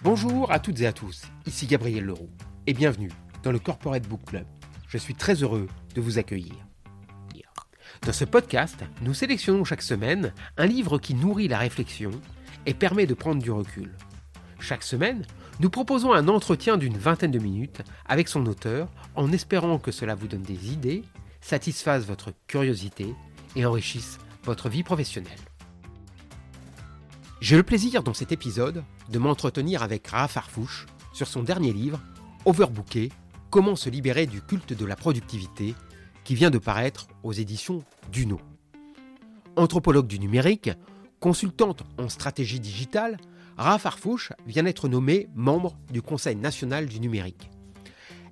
Bonjour à toutes et à tous, ici Gabriel Leroux et bienvenue dans le Corporate Book Club. Je suis très heureux de vous accueillir. Dans ce podcast, nous sélectionnons chaque semaine un livre qui nourrit la réflexion et permet de prendre du recul. Chaque semaine, nous proposons un entretien d'une vingtaine de minutes avec son auteur en espérant que cela vous donne des idées, satisfasse votre curiosité et enrichisse votre vie professionnelle. J'ai le plaisir dans cet épisode de m'entretenir avec Rafa Farfouche sur son dernier livre, Overbooké, Comment se libérer du culte de la productivité, qui vient de paraître aux éditions Duno. Anthropologue du numérique, consultante en stratégie digitale, Rafa Farfouche vient d'être nommée membre du Conseil national du numérique.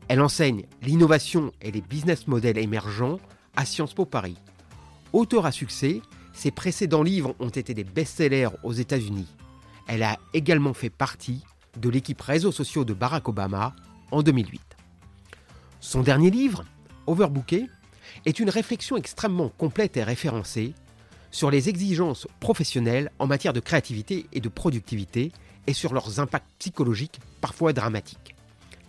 Elle enseigne l'innovation et les business models émergents à Sciences Po Paris. Auteur à succès, ses précédents livres ont été des best-sellers aux États-Unis. Elle a également fait partie de l'équipe réseaux sociaux de Barack Obama en 2008. Son dernier livre, Overbooké, est une réflexion extrêmement complète et référencée sur les exigences professionnelles en matière de créativité et de productivité et sur leurs impacts psychologiques parfois dramatiques.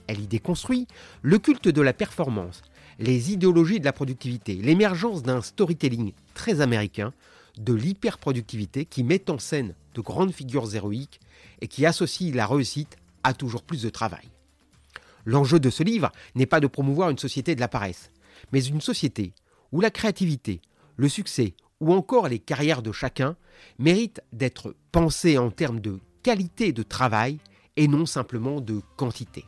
Elle y déconstruit le culte de la performance, les idéologies de la productivité, l'émergence d'un storytelling très américain de l'hyperproductivité qui met en scène de grandes figures héroïques et qui associe la réussite à toujours plus de travail. L'enjeu de ce livre n'est pas de promouvoir une société de la paresse, mais une société où la créativité, le succès ou encore les carrières de chacun méritent d'être pensées en termes de qualité de travail et non simplement de quantité.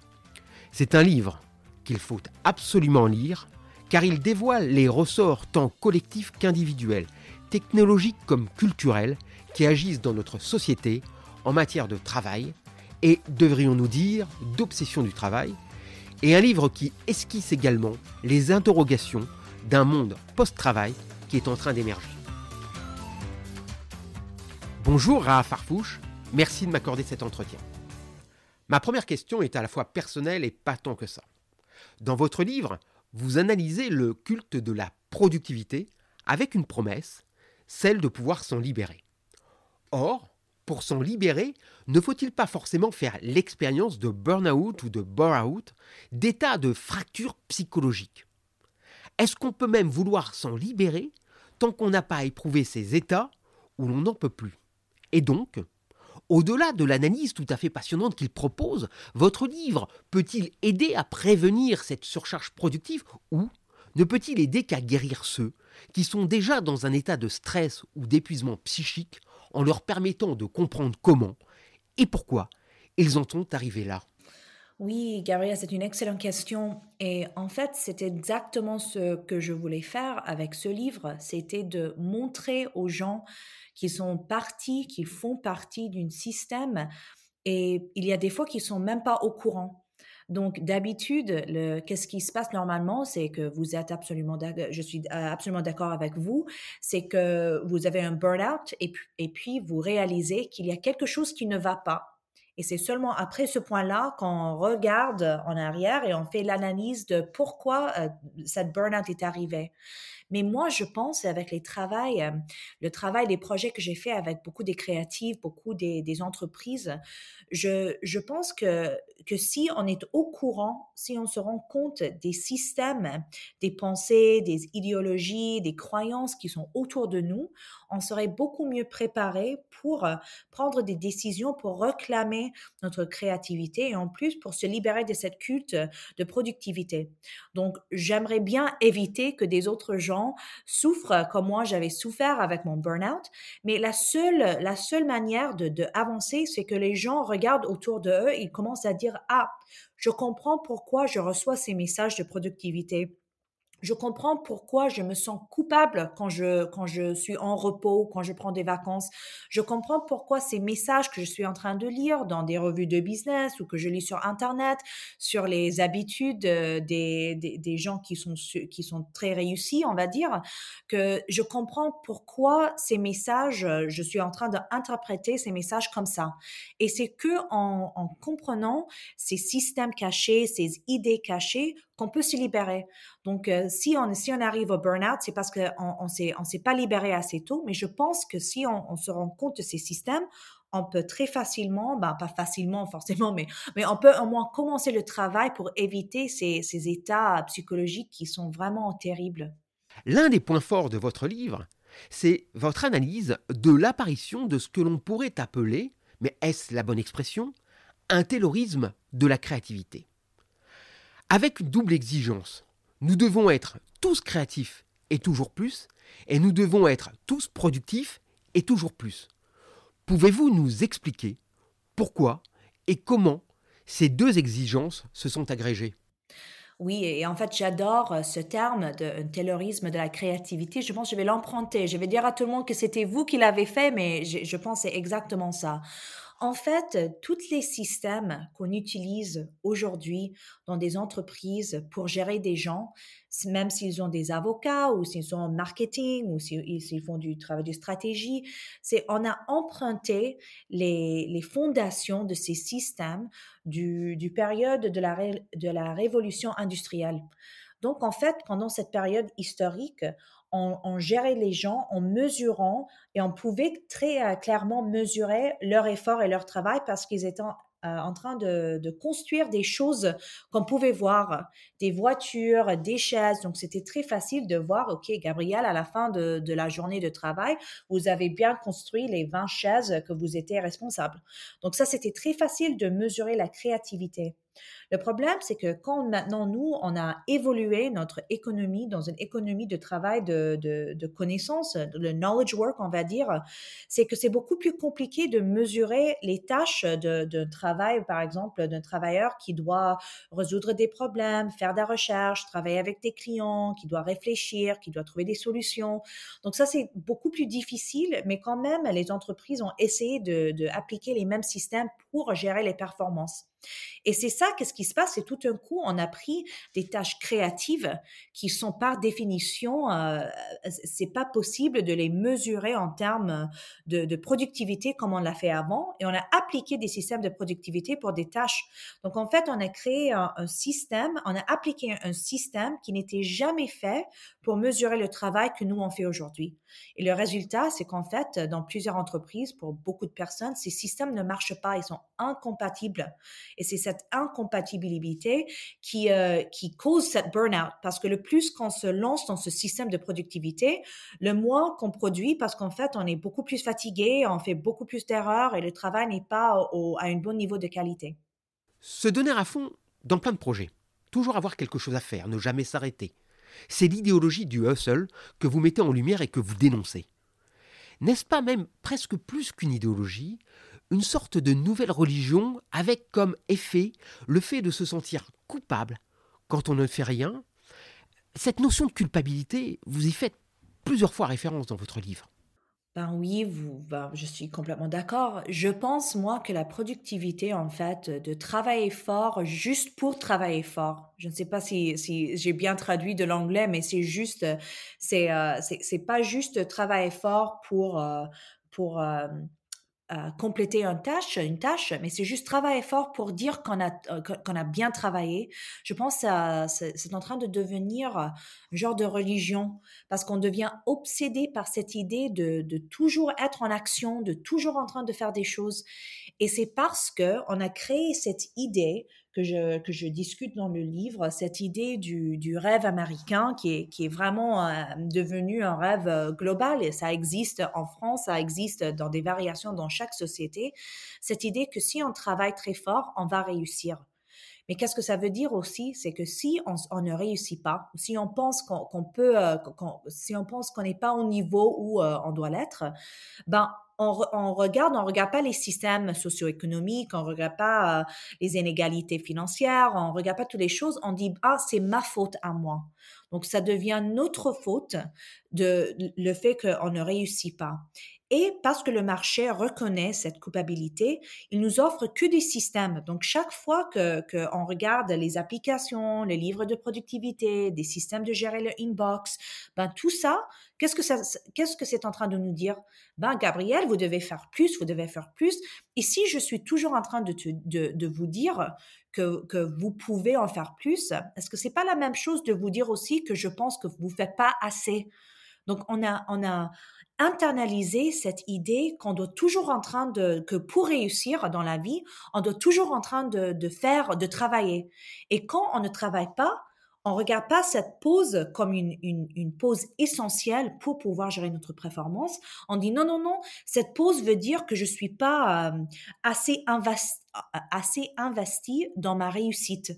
C'est un livre qu'il faut absolument lire car il dévoile les ressorts tant collectifs qu'individuels technologiques comme culturelles qui agissent dans notre société en matière de travail et, devrions-nous dire, d'obsession du travail, et un livre qui esquisse également les interrogations d'un monde post-travail qui est en train d'émerger. Bonjour Raha Farfouche, merci de m'accorder cet entretien. Ma première question est à la fois personnelle et pas tant que ça. Dans votre livre, vous analysez le culte de la productivité avec une promesse celle de pouvoir s'en libérer. Or, pour s'en libérer, ne faut-il pas forcément faire l'expérience de burn-out ou de bore-out, d'état de fracture psychologique? Est-ce qu'on peut même vouloir s'en libérer tant qu'on n'a pas éprouvé ces états où l'on n'en peut plus? Et donc, au-delà de l'analyse tout à fait passionnante qu'il propose, votre livre peut-il aider à prévenir cette surcharge productive ou ne peut-il aider qu'à guérir ceux qui sont déjà dans un état de stress ou d'épuisement psychique en leur permettant de comprendre comment et pourquoi ils en sont arrivés là oui, Gabriel, c'est une excellente question. Et en fait, c'est exactement ce que je voulais faire avec ce livre. C'était de montrer aux gens qui sont partis, qui font partie d'un système. Et il y a des fois qu'ils sont même pas au courant. Donc, d'habitude, qu'est-ce qui se passe normalement, c'est que vous êtes absolument, je suis euh, absolument d'accord avec vous, c'est que vous avez un burn-out et, et puis vous réalisez qu'il y a quelque chose qui ne va pas. Et c'est seulement après ce point-là qu'on regarde en arrière et on fait l'analyse de pourquoi euh, cette burn-out est arrivée. Mais moi, je pense avec les travails, euh, le travail, les projets que j'ai fait avec beaucoup des créatifs, beaucoup des, des entreprises, je, je pense que, que si on est au courant, si on se rend compte des systèmes, des pensées, des idéologies, des croyances qui sont autour de nous, on serait beaucoup mieux préparé pour euh, prendre des décisions, pour réclamer notre créativité et en plus pour se libérer de cette culte de productivité. Donc, j'aimerais bien éviter que des autres gens souffrent comme moi j'avais souffert avec mon burn-out. Mais la seule, la seule manière de, de avancer, c'est que les gens regardent autour de eux et commencent à dire, ah, je comprends pourquoi je reçois ces messages de productivité je comprends pourquoi je me sens coupable quand je, quand je suis en repos, quand je prends des vacances. Je comprends pourquoi ces messages que je suis en train de lire dans des revues de business ou que je lis sur Internet, sur les habitudes euh, des, des, gens qui sont, qui sont très réussis, on va dire, que je comprends pourquoi ces messages, euh, je suis en train d'interpréter ces messages comme ça. Et c'est que en, en comprenant ces systèmes cachés, ces idées cachées, qu'on peut se libérer. Donc, euh, si, on, si on arrive au burn-out, c'est parce qu'on on, on s'est pas libéré assez tôt. Mais je pense que si on, se rend compte de ces systèmes, on peut très facilement, ben pas facilement forcément, mais, mais on peut au moins commencer le travail pour éviter ces, ces états psychologiques qui sont vraiment terribles. L'un des points forts de votre livre, c'est votre analyse de l'apparition de ce que l'on pourrait appeler, mais est-ce la bonne expression, un terrorisme de la créativité? Avec une double exigence, nous devons être tous créatifs et toujours plus, et nous devons être tous productifs et toujours plus. Pouvez-vous nous expliquer pourquoi et comment ces deux exigences se sont agrégées? Oui, et en fait, j'adore euh, ce terme de taylorisme de la créativité. Je pense que je vais l'emprunter. Je vais dire à tout le monde que c'était vous qui l'avez fait, mais je, je pense que c'est exactement ça. En fait, tous les systèmes qu'on utilise aujourd'hui dans des entreprises pour gérer des gens, même s'ils ont des avocats ou s'ils sont en marketing ou s'ils font du travail de stratégie, c'est on a emprunté les, fondations de ces systèmes du, période de la, de la révolution industrielle. Donc, en fait, pendant cette période historique, on, gérait les gens en mesurant et on pouvait très euh, clairement mesurer leur effort et leur travail parce qu'ils étaient euh, en train de, construire des choses qu'on pouvait voir, des voitures, des chaises. Donc, c'était très facile de voir, OK, Gabriel, à la fin de, de, la journée de travail, vous avez bien construit les 20 chaises que vous étiez responsable. Donc, ça, c'était très facile de mesurer la créativité. Le problème, c'est que quand maintenant, nous, on a évolué notre économie dans une économie de travail de, de, connaissances, le knowledge work, on va dire, c'est que c'est beaucoup plus compliqué de mesurer les tâches de, travail, par exemple, d'un travailleur qui doit résoudre des problèmes, faire de la recherche, travailler avec des clients, qui doit réfléchir, qui doit trouver des solutions. Donc ça, c'est beaucoup plus difficile, mais quand même, les entreprises ont essayé d'appliquer les mêmes systèmes pour gérer les performances. Et c'est ça, qu'est-ce qui se passe C'est tout un coup, on a pris des tâches créatives qui sont par définition, euh, c'est pas possible de les mesurer en termes de, productivité comme on l'a fait avant, et on a appliqué des systèmes de productivité pour des tâches. Donc en fait, on a créé un, système, on a appliqué un, système qui n'était jamais fait pour mesurer le travail que nous on fait aujourd'hui. Et le résultat, c'est qu'en fait, dans plusieurs entreprises, pour beaucoup de personnes, ces systèmes ne marchent pas, ils sont incompatibles. Et c'est cette incompatibilité qui, euh, qui cause cette burn-out. Parce que le plus qu'on se lance dans ce système de productivité, le moins qu'on produit parce qu'en fait, on est beaucoup plus fatigué, on fait beaucoup plus d'erreurs et le travail n'est pas à un bon niveau de qualité. Se donner à fond dans plein de projets. Toujours avoir quelque chose à faire, ne jamais s'arrêter. C'est l'idéologie du hustle que vous mettez en lumière et que vous dénoncez. N'est-ce pas même presque plus qu'une idéologie, une sorte de nouvelle religion avec comme effet le fait de se sentir coupable quand on ne fait rien Cette notion de culpabilité, vous y faites plusieurs fois référence dans votre livre. Ben oui, vous, ben, je suis complètement d'accord. Je pense, moi, que la productivité, en fait, de travailler fort juste pour travailler fort. Je ne sais pas si, si j'ai bien traduit de l'anglais, mais c'est juste, c'est, euh, pas juste travailler fort pour, euh, pour, euh, compléter une tâche, une tâche, mais c'est juste travailler fort pour dire qu'on a, euh, qu'on a bien travaillé. Je pense que c'est en train de devenir un genre de religion parce qu'on devient obsédé par cette idée de, de, toujours être en action, de toujours en train de faire des choses. Et c'est parce que on a créé cette idée que je, que je discute dans le livre, cette idée du, du rêve américain qui est, qui est vraiment euh, devenu un rêve euh, global et ça existe en France, ça existe dans des variations dans chaque société. Cette idée que si on travaille très fort, on va réussir. Mais qu'est-ce que ça veut dire aussi? C'est que si on, ne réussit pas, si on pense qu'on peut, euh, si on pense qu'on n'est pas au niveau où on doit l'être, ben on, regarde, on regarde pas les systèmes socio-économiques, on regarde pas euh, les inégalités financières, on regarde pas toutes les choses, on dit ah c'est ma faute à moi. Donc ça devient notre faute de le fait qu'on ne réussit pas. Et parce que le marché reconnaît cette culpabilité, il nous offre que des systèmes. Donc, chaque fois que qu'on regarde les applications, les livres de productivité, des systèmes de gérer le inbox, ben tout ça, qu'est-ce que ça, qu'est-ce que c'est en train de nous dire? Ben, Gabriel, vous devez faire plus, vous devez faire plus. Et si je suis toujours en train de, de, de vous dire que, que, vous pouvez en faire plus, est-ce que c'est pas la même chose de vous dire aussi que je pense que vous faites pas assez? Donc, on a, on a internalisé cette idée qu'on doit toujours en train de, que pour réussir dans la vie, on doit toujours en train de, de faire, de travailler. Et quand on ne travaille pas, on regarde pas cette pause comme une, une, pause essentielle pour pouvoir gérer notre performance. On dit non, non, non, cette pause veut dire que je suis pas euh, investi, assez investi dans ma réussite.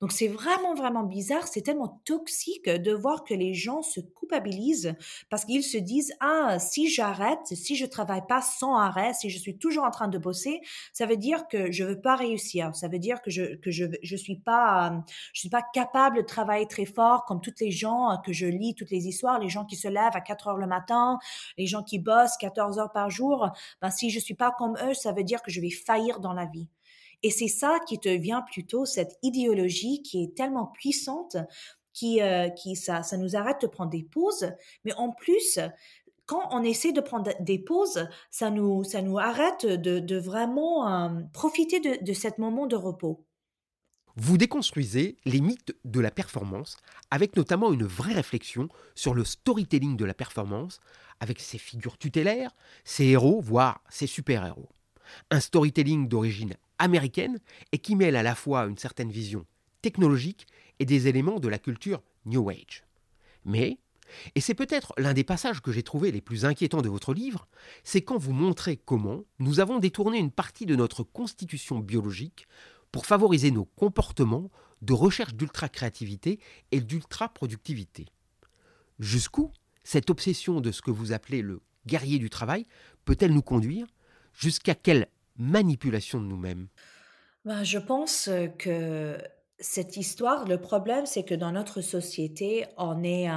Donc c'est vraiment, vraiment bizarre, c'est tellement toxique de voir que les gens se culpabilisent parce qu'ils se disent, ah, si j'arrête, si je travaille pas sans arrêt, si je suis toujours en train de bosser, ça veut dire que je veux pas réussir, ça veut dire que je, que je, je suis pas, je suis pas capable de travailler très fort comme toutes les gens que je lis, toutes les histoires, les gens qui se lèvent à 4 heures le matin, les gens qui bossent 14 heures par jour, ben si je suis pas comme eux, ça veut dire que je vais faillir dans la vie. Et c'est ça qui te vient plutôt, cette idéologie qui est tellement puissante, qui, euh, qui ça, ça nous arrête de prendre des pauses, mais en plus, quand on essaie de prendre des pauses, ça nous, ça nous arrête de, de vraiment euh, profiter de, de cet moment de repos. Vous déconstruisez les mythes de la performance avec notamment une vraie réflexion sur le storytelling de la performance avec ses figures tutélaires, ses héros, voire ses super-héros. Un storytelling d'origine américaine et qui mêle à la fois une certaine vision technologique et des éléments de la culture New Age. Mais, et c'est peut-être l'un des passages que j'ai trouvé les plus inquiétants de votre livre, c'est quand vous montrez comment nous avons détourné une partie de notre constitution biologique pour favoriser nos comportements de recherche d'ultra-créativité et d'ultra-productivité. Jusqu'où cette obsession de ce que vous appelez le guerrier du travail peut-elle nous conduire? Jusqu'à quelle manipulation de nous-mêmes ben, Je pense que cette histoire, le problème, c'est que dans notre société, on, est,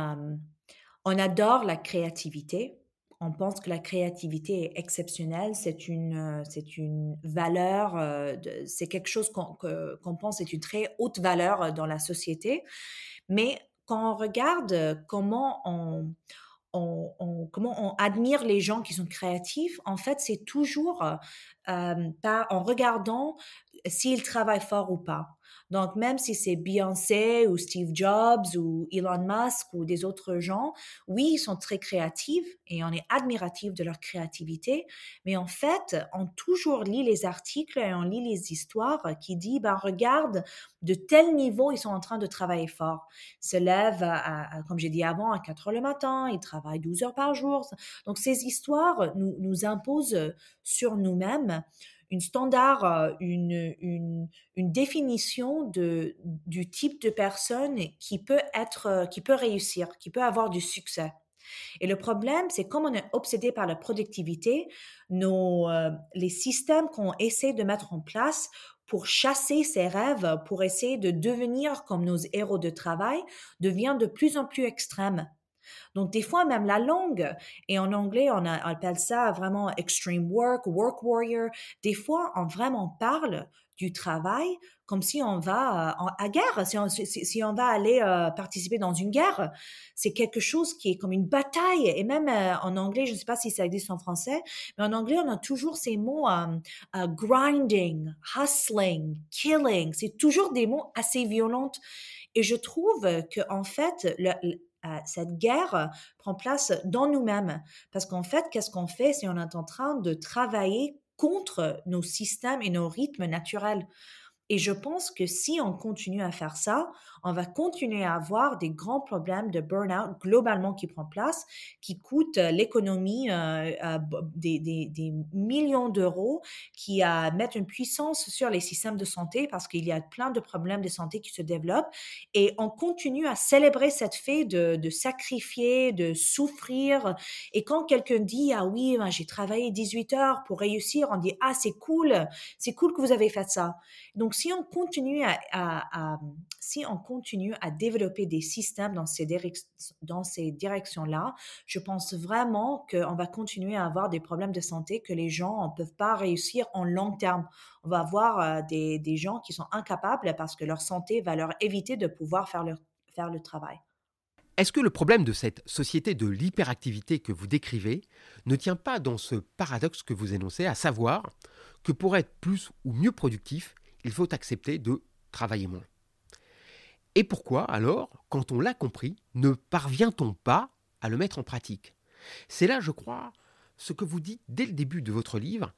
on adore la créativité. On pense que la créativité est exceptionnelle, c'est une, c'est une valeur, c'est quelque chose qu'on, qu'on pense est une très haute valeur dans la société. Mais quand on regarde comment on, on, comment on admire les gens qui sont créatifs, en fait, c'est toujours euh, en regardant s'ils travaillent fort ou pas. Donc, même si c'est Beyoncé ou Steve Jobs ou Elon Musk ou des autres gens, oui, ils sont très créatifs et on est admiratif de leur créativité, mais en fait, on toujours lit les articles et on lit les histoires qui disent, ben, regarde, de tel niveau, ils sont en train de travailler fort. Ils se lèvent, comme j'ai dit avant, à 4 heures le matin, ils travaillent 12 heures par jour. Donc, ces histoires nous, nous imposent sur nous-mêmes une standard, euh, une, une, définition de, du type de personne qui peut être, euh, qui peut réussir, qui peut avoir du succès. Et le problème, c'est comme on est obsédé par la productivité, nos, euh, les systèmes qu'on essaie de mettre en place pour chasser ces rêves, pour essayer de devenir comme nos héros de travail, devient de plus en plus extrême. Donc, des fois, même la langue, et en anglais, on, appelle ça vraiment extreme work, work warrior. Des fois, on vraiment parle du travail comme si on va euh, à guerre, si on, va aller euh, participer dans une guerre. C'est quelque chose qui est comme une bataille. Et même euh, en anglais, je ne sais pas si ça existe en français, mais en anglais, on a toujours ces mots grinding, hustling, killing. C'est toujours des mots assez violents. Et je trouve que en fait, le, cette guerre prend place dans nous-mêmes. Parce qu'en fait, qu'est-ce qu'on fait si on est en train de travailler contre nos systèmes et nos rythmes naturels? Et je pense que si on continue à faire ça, on va continuer à avoir des grands problèmes de burn-out globalement qui prend place, qui coûtent euh, l'économie euh, euh, des, millions d'euros, qui euh, mettent une puissance sur les systèmes de santé parce qu'il y a plein de problèmes de santé qui se développent. Et on continue à célébrer cette fait de, de sacrifier, de souffrir. Et quand quelqu'un dit, ah oui, ben, j'ai travaillé 18 heures pour réussir, on dit, ah c'est cool, c'est cool que vous avez fait ça. Donc si on continue à, si on continue à développer des systèmes dans ces, dans ces directions-là, je pense vraiment qu'on va continuer à avoir des problèmes de santé que les gens ne peuvent pas réussir en long terme. On va avoir euh, des, des, gens qui sont incapables parce que leur santé va leur éviter de pouvoir faire le, faire le travail. Est-ce que le problème de cette société de l'hyperactivité que vous décrivez ne tient pas dans ce paradoxe que vous énoncez, à savoir que pour être plus ou mieux productif, il faut accepter de travailler moins. Et pourquoi alors, quand on l'a compris, ne parvient-on pas à le mettre en pratique? C'est là, je crois, ce que vous dites dès le début de votre livre.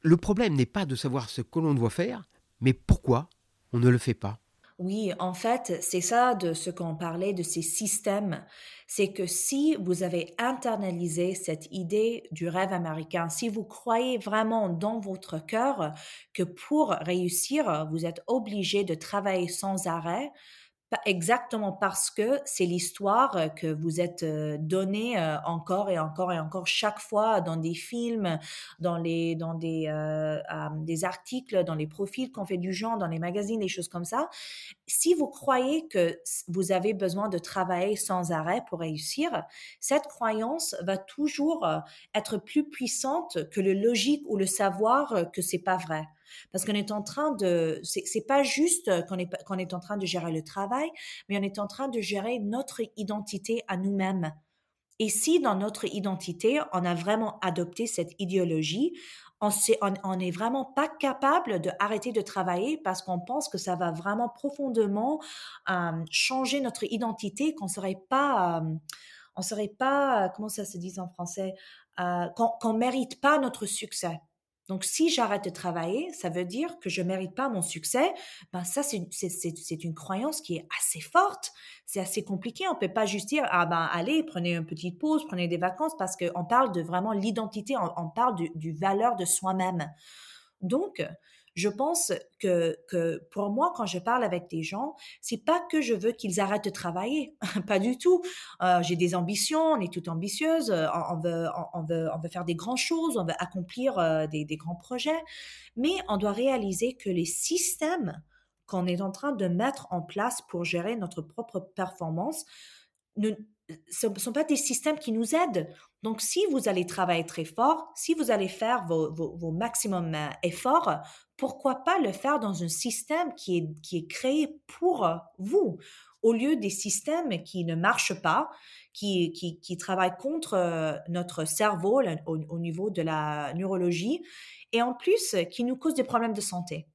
Le problème n'est pas de savoir ce que l'on doit faire, mais pourquoi on ne le fait pas? Oui, en fait, c'est ça de ce qu'on parlait de ces systèmes. C'est que si vous avez internalisé cette idée du rêve américain, si vous croyez vraiment dans votre cœur que pour réussir, vous êtes obligé de travailler sans arrêt, exactement parce que c'est l'histoire euh, que vous êtes euh, donnée euh, encore et encore et encore chaque fois dans des films, dans les dans des des articles, dans les profils qu'on fait du genre, dans les magazines, des choses comme ça. Si vous croyez que vous avez besoin de travailler sans arrêt pour réussir, cette croyance va toujours être plus puissante que le logique ou le savoir que c'est pas vrai. Parce qu'on est en train de, c'est pas juste qu'on est, qu'on est en train de gérer le travail, mais on est en train de gérer notre identité à nous-mêmes. Et si dans notre identité, on a vraiment adopté cette idéologie, on n'est vraiment pas capable d'arrêter de travailler parce qu'on pense que ça va vraiment profondément euh, changer notre identité, qu'on serait euh, on serait pas, comment ça se dit en français, euh, qu'on ne mérite pas notre succès. Donc, si j'arrête de travailler, ça veut dire que je mérite pas mon succès. Ben, ça, c'est une croyance qui est assez forte. C'est assez compliqué. On peut pas juste dire, ah ben, allez, prenez une petite pause, prenez des vacances, parce qu'on parle de vraiment l'identité, on, parle du, du valeur de soi-même. Donc, je pense que, pour moi, quand je parle avec des gens, c'est pas que je veux qu'ils arrêtent de travailler, pas du tout. Euh, j'ai des ambitions, on est toutes ambitieuses, euh, on, veut, faire des grandes choses, on veut accomplir euh, des, grands projets, mais on doit réaliser que les systèmes qu'on est en train de mettre en place pour gérer notre propre performance ne, ce ne sont pas des systèmes qui nous aident. Donc, si vous allez travailler très fort, si vous allez faire vos, vos, vos maximum efforts, pourquoi pas le faire dans un système qui est, qui est créé pour vous, au lieu des systèmes qui ne marchent pas, qui, qui, qui travaillent contre euh, notre cerveau au, au niveau de la neurologie, et en plus qui nous causent des problèmes de santé.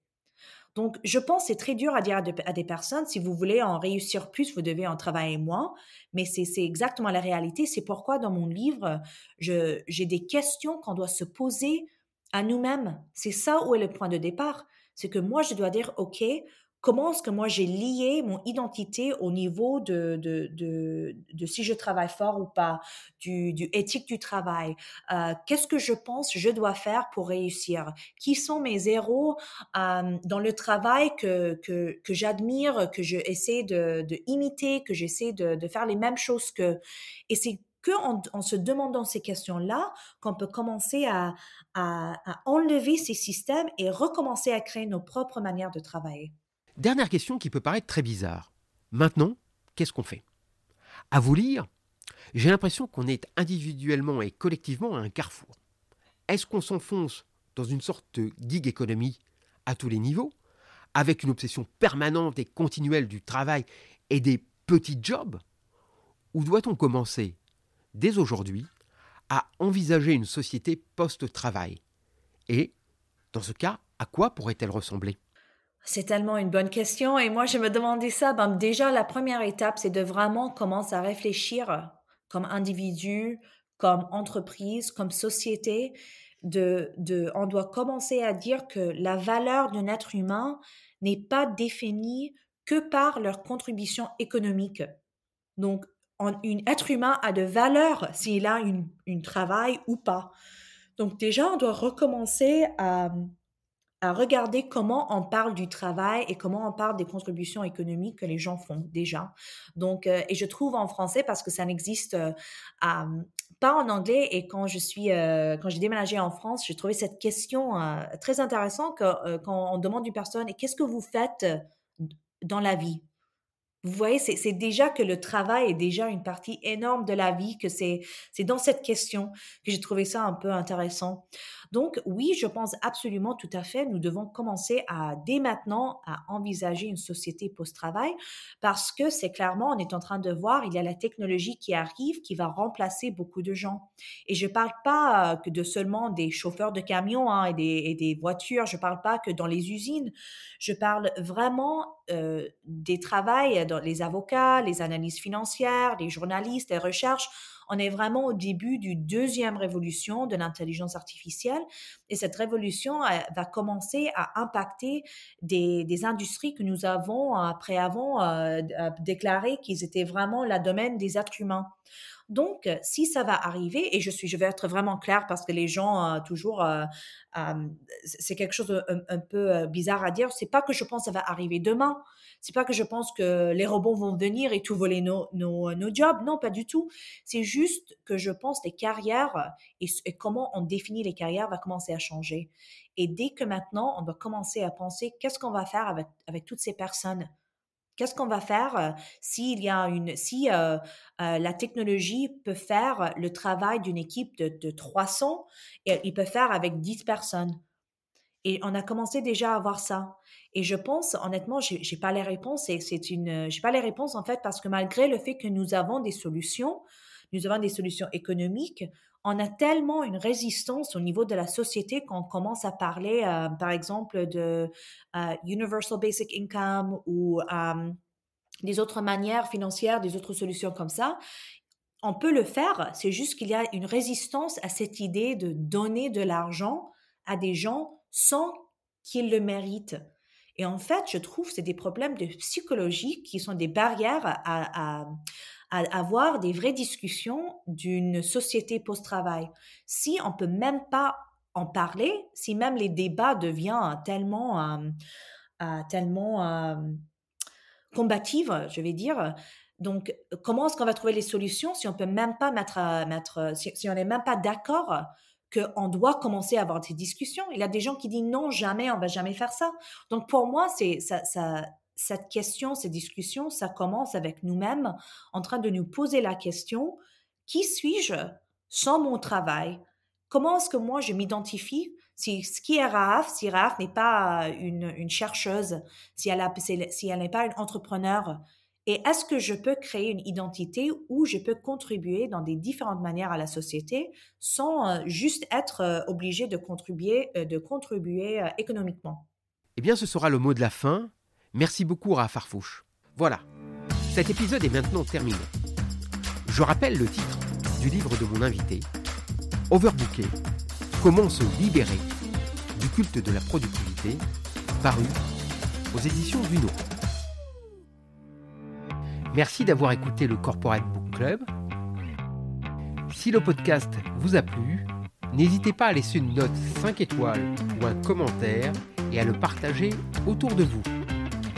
Donc, je pense que c'est très dur à dire à, des personnes, si vous voulez en réussir plus, vous devez en travailler moins, mais c'est exactement la réalité. C'est pourquoi dans mon livre, j'ai des questions qu'on doit se poser à nous-mêmes. C'est ça où est le point de départ. C'est que moi, je dois dire, OK, comment est-ce que moi j'ai lié mon identité au niveau de, de, de, si je travaille fort ou pas, du, du éthique du travail? Euh, qu'est-ce que je pense je dois faire pour réussir? Qui sont mes héros euh, dans le travail que, que, que j'admire, que je essaie de, de imiter, que j'essaie de, de faire les mêmes choses que. Et c'est que en, se demandant ces questions-là qu'on peut commencer à, à, à enlever ces systèmes et recommencer à créer nos propres manières de travailler. Dernière question qui peut paraître très bizarre. Maintenant, qu'est-ce qu'on fait? À vous lire, j'ai l'impression qu'on est individuellement et collectivement à un carrefour. Est-ce qu'on s'enfonce dans une sorte de gig économie à tous les niveaux, avec une obsession permanente et continuelle du travail et des petits jobs? Ou doit-on commencer, dès aujourd'hui, à envisager une société post-travail? Et, dans ce cas, à quoi pourrait-elle ressembler? C'est tellement une bonne question. Et moi, je me demandais ça. Ben, déjà, la première étape, c'est de vraiment commencer à réfléchir comme individu, comme entreprise, comme société. De, de, on doit commencer à dire que la valeur d'un être humain n'est pas définie que par leur contribution économique. Donc, un être humain a de valeur s'il a une, une travail ou pas. Donc déjà, on doit recommencer à, à regarder comment on parle du travail et comment on parle des contributions économiques que les gens font déjà. Donc, euh, et je trouve en français parce que ça n'existe euh, pas en anglais. Et quand je suis, euh, quand j'ai déménagé en France, j'ai trouvé cette question très intéressante quand on demande une personne, qu'est-ce que vous faites dans la vie? Vous voyez, c'est déjà que le travail est déjà une partie énorme de la vie, que c'est dans cette question que j'ai trouvé ça un peu intéressant. Donc oui, je pense absolument tout à fait, nous devons commencer dès maintenant à envisager une société post-travail parce que c'est clairement, on est en train de voir, il y a la technologie qui arrive qui va remplacer beaucoup de gens. Et je parle pas euh, que de seulement des chauffeurs de camions hein, et, des, voitures, je parle pas que dans les usines, je parle vraiment euh, des travails les avocats, les analyses financières, les journalistes, les recherches. On est vraiment au début du deuxième révolution de l'intelligence artificielle et cette révolution euh, va commencer à impacter des, industries que nous avons après avant euh, déclaré qu'ils étaient vraiment la domaine des êtres humains. Donc, si ça va arriver, et je suis, je vais être vraiment claire parce que les gens euh, toujours, c'est quelque chose un, peu bizarre à dire. C'est pas que je pense que ça va arriver demain. C'est pas que je pense que les robots vont venir et tout voler nos, nos, nos jobs. Non, pas du tout. C'est juste que je pense les carrières et, comment on définit les carrières va commencer à changer. Et dès que maintenant, on doit commencer à penser qu'est-ce qu'on va faire avec, avec toutes ces personnes. Qu'est-ce qu'on va faire s'il y a une, si la technologie peut faire le travail d'une équipe de, de 300 et il peut faire avec 10 personnes. Et on a commencé déjà à voir ça. Et je pense, honnêtement, j'ai, j'ai pas les réponses. Et c'est une, j'ai pas les réponses en fait parce que malgré le fait que nous avons des solutions, nous avons des solutions économiques, on a tellement une résistance au niveau de la société qu'on commence à parler, euh, par exemple, de euh, universal basic income ou euh, des autres manières financières, des autres solutions comme ça. On peut le faire, c'est juste qu'il y a une résistance à cette idée de donner de l'argent à des gens sans qu'ils le méritent. Et en fait, je trouve que c'est des problèmes de psychologie qui sont des barrières à, à, avoir des vraies discussions d'une société post-travail. Si on peut même pas en parler, si même les débats deviennent tellement, euh, euh, tellement euh, combatifs, je vais dire, donc, comment est-ce qu'on va trouver les solutions si on peut même pas mettre, mettre si, on n'est même pas d'accord qu'on doit commencer à avoir des discussions? Il y a des gens qui disent non, jamais, on va jamais faire ça. Donc pour moi, c'est ça, cette question, ces discussions, ça commence avec nous-mêmes en train de nous poser la question qui suis-je sans mon travail? Comment est-ce que moi je m'identifie si, ce qui est Raaf, si Raaf n'est pas une, chercheuse, si elle, n'est pas une entrepreneur, et est-ce que je peux créer une identité où je peux contribuer dans des différentes manières à la société sans euh, juste être euh, obligé de contribuer, euh, de contribuer économiquement? Eh bien, ce sera le mot de la fin. Merci beaucoup, Raph Farfouche. Voilà, cet épisode est maintenant terminé. Je rappelle le titre du livre de mon invité, Overbooké, Comment se libérer du culte de la productivité, paru aux éditions Duno. Merci d'avoir écouté le Corporate Book Club. Si le podcast vous a plu, n'hésitez pas à laisser une note 5 étoiles ou un commentaire et à le partager autour de vous.